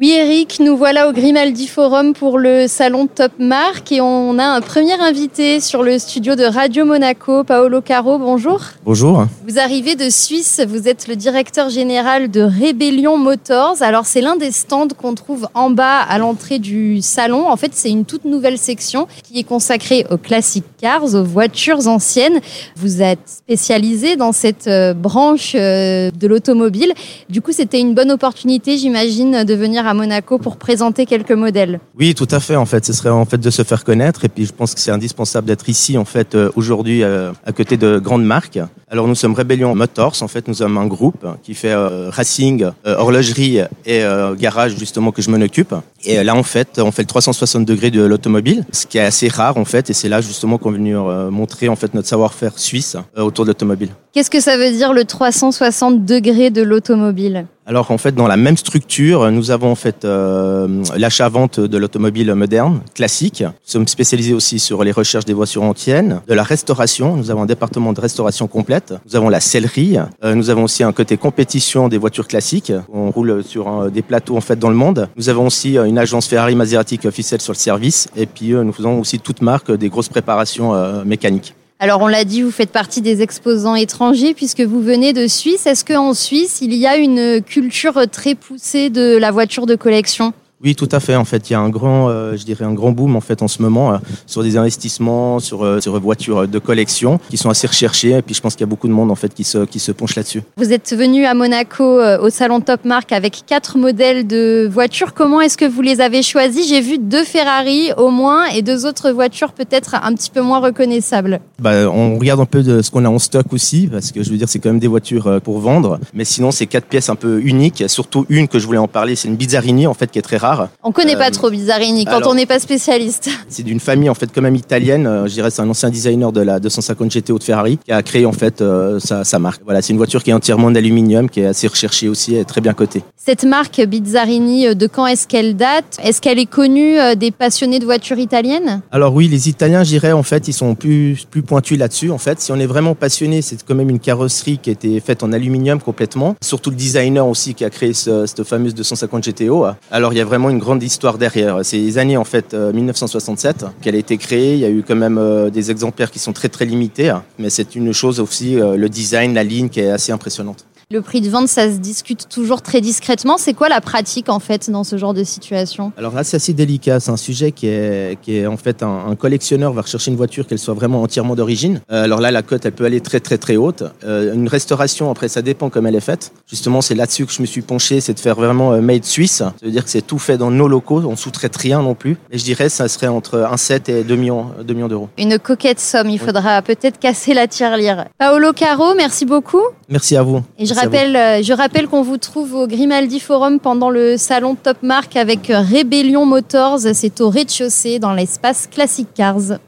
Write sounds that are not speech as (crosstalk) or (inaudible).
Oui Eric, nous voilà au Grimaldi Forum pour le salon Top Mark et on a un premier invité sur le studio de Radio Monaco, Paolo Caro, bonjour. Bonjour. Vous arrivez de Suisse, vous êtes le directeur général de Rebellion Motors. Alors c'est l'un des stands qu'on trouve en bas à l'entrée du salon. En fait c'est une toute nouvelle section qui est consacrée aux classic cars, aux voitures anciennes. Vous êtes spécialisé dans cette euh, branche euh, de l'automobile. Du coup c'était une bonne opportunité j'imagine de venir à Monaco pour présenter quelques modèles. Oui, tout à fait. En fait, ce serait en fait de se faire connaître. Et puis, je pense que c'est indispensable d'être ici, en fait, euh, aujourd'hui, euh, à côté de grandes marques. Alors, nous sommes Rébellion Motors. En fait, nous sommes un groupe qui fait euh, racing, horlogerie et garage, justement, que je m'en occupe. Et là, en fait, on fait le 360 degrés de l'automobile, ce qui est assez rare, en fait. Et c'est là, justement, qu'on veut venir montrer, en fait, notre savoir-faire suisse autour de l'automobile. Qu'est-ce que ça veut dire le 360 degrés de l'automobile? Alors en fait, dans la même structure, nous avons en fait euh, l'achat-vente de l'automobile moderne, classique. Nous sommes spécialisés aussi sur les recherches des voitures anciennes, de la restauration. Nous avons un département de restauration complète. Nous avons la sellerie. Euh, nous avons aussi un côté compétition des voitures classiques. On roule sur des plateaux en fait dans le monde. Nous avavons aussi euh, une agence Ferrari Maserati officielle sur le service. Et puis nous faisons aussi toute marque des grosses préparations mécaniques. Alors on l'a dit, vous faites partie des exposants étrangers puisque vous venez de Suisse. Est-ce qu'en Suisse, il y a une culture très poussée de la voiture de collection? Oui, tout à fait. En fait, il y a un grand, euh, je dirais un grand boom en fait en ce moment euh, sur des investissements, sur euh, sur voitures de collection qui sont assez recherchées. Et puis, je pense qu'il y a beaucoup de monde en fait qui se qui se penche là-dessus. Vous êtes venu à Monaco au salon Top Mark avec quatre modèles de voitures. Comment est-ce que vous les avez choisis? J'ai vu deux Ferrari au moins et deux autres voitures peut-être un petit peu moins reconnaissables. Bah, on regarde un peu de ce qu'on a en stock aussi parce que je veux dire c'est quand même des voitures pour vendre. Mais sinon, c'est quatre pièces un peu uniques. Surtout une que je voulais en parler, c'est une Bizarrini en fait qui est très rare on connaît pas euh, trop Bizarrini quand on n'est pas spécialiste. (laughs) C'est d'une famille en fait quand même italienne. Euh, je dirais c'est un ancien designer de la 250 GTO de Ferrari qui a créé en fait euh, sa, marque. Voilà, c'est une voiture qui est entièrement d'aluminium, qui est assez recherchée aussi et très bien cotée. Cette marque Bizarrini, de quand est-ce qu'elle date? Est-ce qu'elle est connue des passionnés de voitures italiennes? Alors oui, les Italiens, je dirais en fait, ils sont plus plus pointus là-dessus. En fait, si on est vraiment passionné, c'est quand même une carrosserie qui a été faite en aluminium complètement. Surtout le designer aussi qui a créé cette fameuse 250 GTO. Alors il y a vraiment une grande d'histoire derrière. C'est les années en fait 1967 euh, qu'elle a été créée. Il y a eu quand même euh, des exemplaires qui sont très très limités, mais c'est une chose aussi euh, le design, la ligne qui est assez impressionnante. Le prix de vente, ça se discute toujours très discrètement. C'est quoi la pratique en fait dans ce genre de situation? Alors là, c'est assez délicat. C'est un sujet qui est, qui est en fait un, collectionneur va rechercher une voiture qu'elle soit vraiment entièrement d'origine. Euh, alors là, la cote, elle peut aller très très très haute. Euh, une restauration, après, ça dépend comme elle est faite. Justement, c'est là-dessus que je me suis penché, c'est de faire vraiment euh, made suisse. Ça veut dire que c'est tout fait dans nos locaux. On sous-traite rien non plus. Et je dirais, ça serait entre 1,7 et 2 millions, 2 millions d'euros. Une coquette somme. Il faudra peut-être casser la tirelire. Paolo Caro, merci beaucoup. Merci à vous. Et je euh, je rappelle qu'on vous trouve au Grimaldi Forum pendant le salon Top Mark avec Rébellion Motors. C'est au rez-de-chaussée dans l'espace Classic Cars.